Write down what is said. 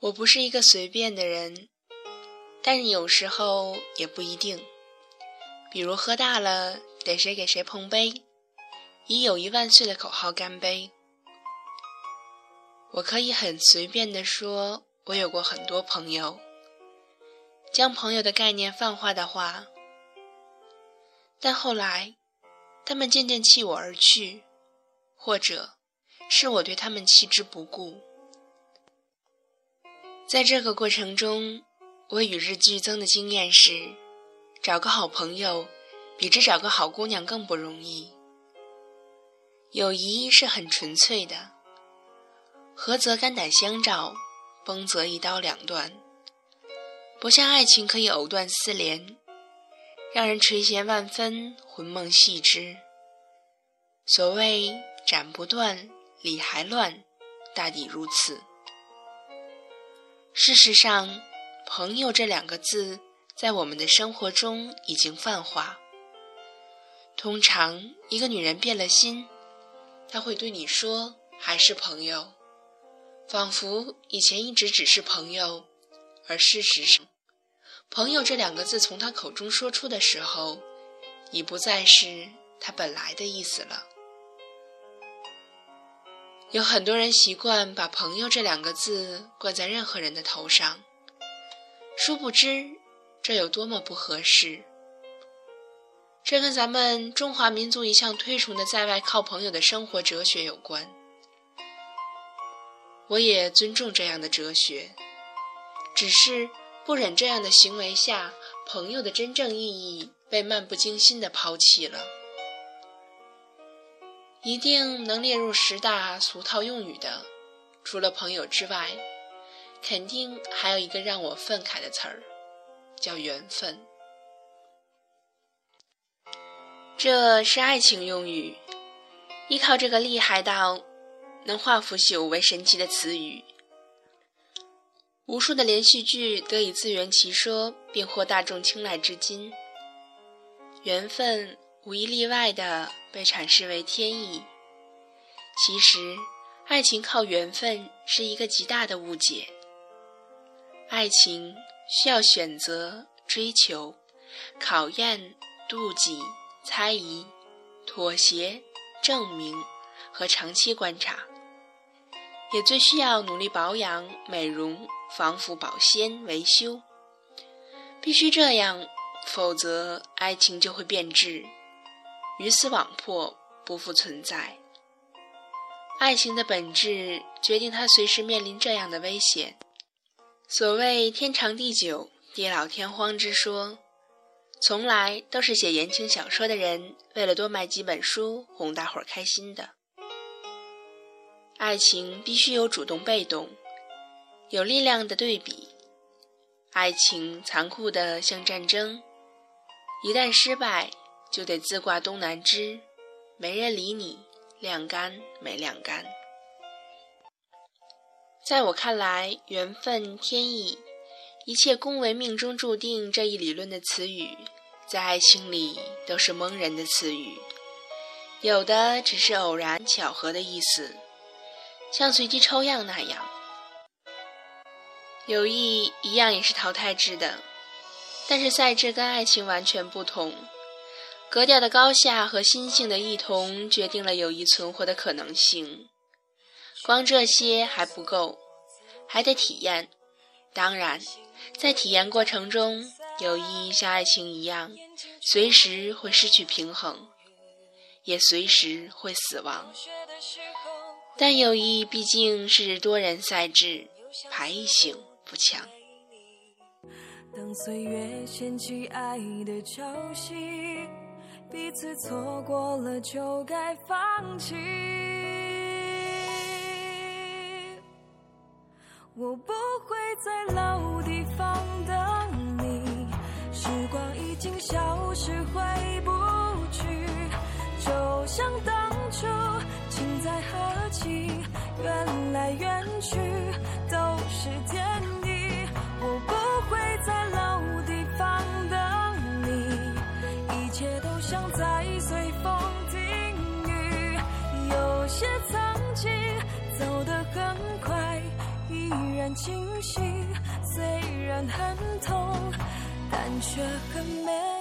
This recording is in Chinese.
我不是一个随便的人，但是有时候也不一定。比如喝大了，得谁给谁碰杯，以“友谊万岁”的口号干杯。我可以很随便地说，我有过很多朋友。将朋友的概念泛化的话，但后来，他们渐渐弃我而去，或者是我对他们弃之不顾。在这个过程中，我与日俱增的经验是：找个好朋友，比之找个好姑娘更不容易。友谊是很纯粹的，合则肝胆相照，崩则一刀两断。不像爱情可以藕断丝连，让人垂涎万分，魂梦系之。所谓斩不断，理还乱，大抵如此。事实上，“朋友”这两个字在我们的生活中已经泛化。通常，一个女人变了心，她会对你说：“还是朋友。”仿佛以前一直只是朋友，而事实上，“朋友”这两个字从她口中说出的时候，已不再是她本来的意思了。有很多人习惯把“朋友”这两个字冠在任何人的头上，殊不知这有多么不合适。这跟咱们中华民族一向推崇的在外靠朋友的生活哲学有关。我也尊重这样的哲学，只是不忍这样的行为下，朋友的真正意义被漫不经心地抛弃了。一定能列入十大俗套用语的，除了朋友之外，肯定还有一个让我愤慨的词儿，叫缘分。这是爱情用语，依靠这个厉害到能化腐朽为神奇的词语，无数的连续剧得以自圆其说，并获大众青睐至今。缘分。无一例外的被阐释为天意。其实，爱情靠缘分是一个极大的误解。爱情需要选择、追求、考验、妒忌、猜疑、妥协、证明和长期观察，也最需要努力保养、美容、防腐、保鲜、维修。必须这样，否则爱情就会变质。鱼死网破，不复存在。爱情的本质决定他随时面临这样的危险。所谓天长地久、地老天荒之说，从来都是写言情小说的人为了多卖几本书哄大伙儿开心的。爱情必须有主动被动，有力量的对比。爱情残酷的像战争，一旦失败。就得自挂东南枝，没人理你，晾干没晾干。在我看来，缘分、天意，一切恭维命中注定这一理论的词语，在爱情里都是蒙人的词语，有的只是偶然巧合的意思，像随机抽样那样。友谊一样也是淘汰制的，但是赛制跟爱情完全不同。格调的高下和心性的异同，决定了友谊存活的可能性。光这些还不够，还得体验。当然，在体验过程中，友谊像爱情一样，随时会失去平衡，也随时会死亡。但友谊毕竟是多人赛制，排异性不强。当岁月掀起爱的潮汐。一次错过了就该放弃。我不会在老地方等你，时光已经消失回不去，就像当初情在何起，缘来缘去都是天切都。像在随风听雨，有些曾经走得很快，依然。清晰，虽然很痛，但却很美。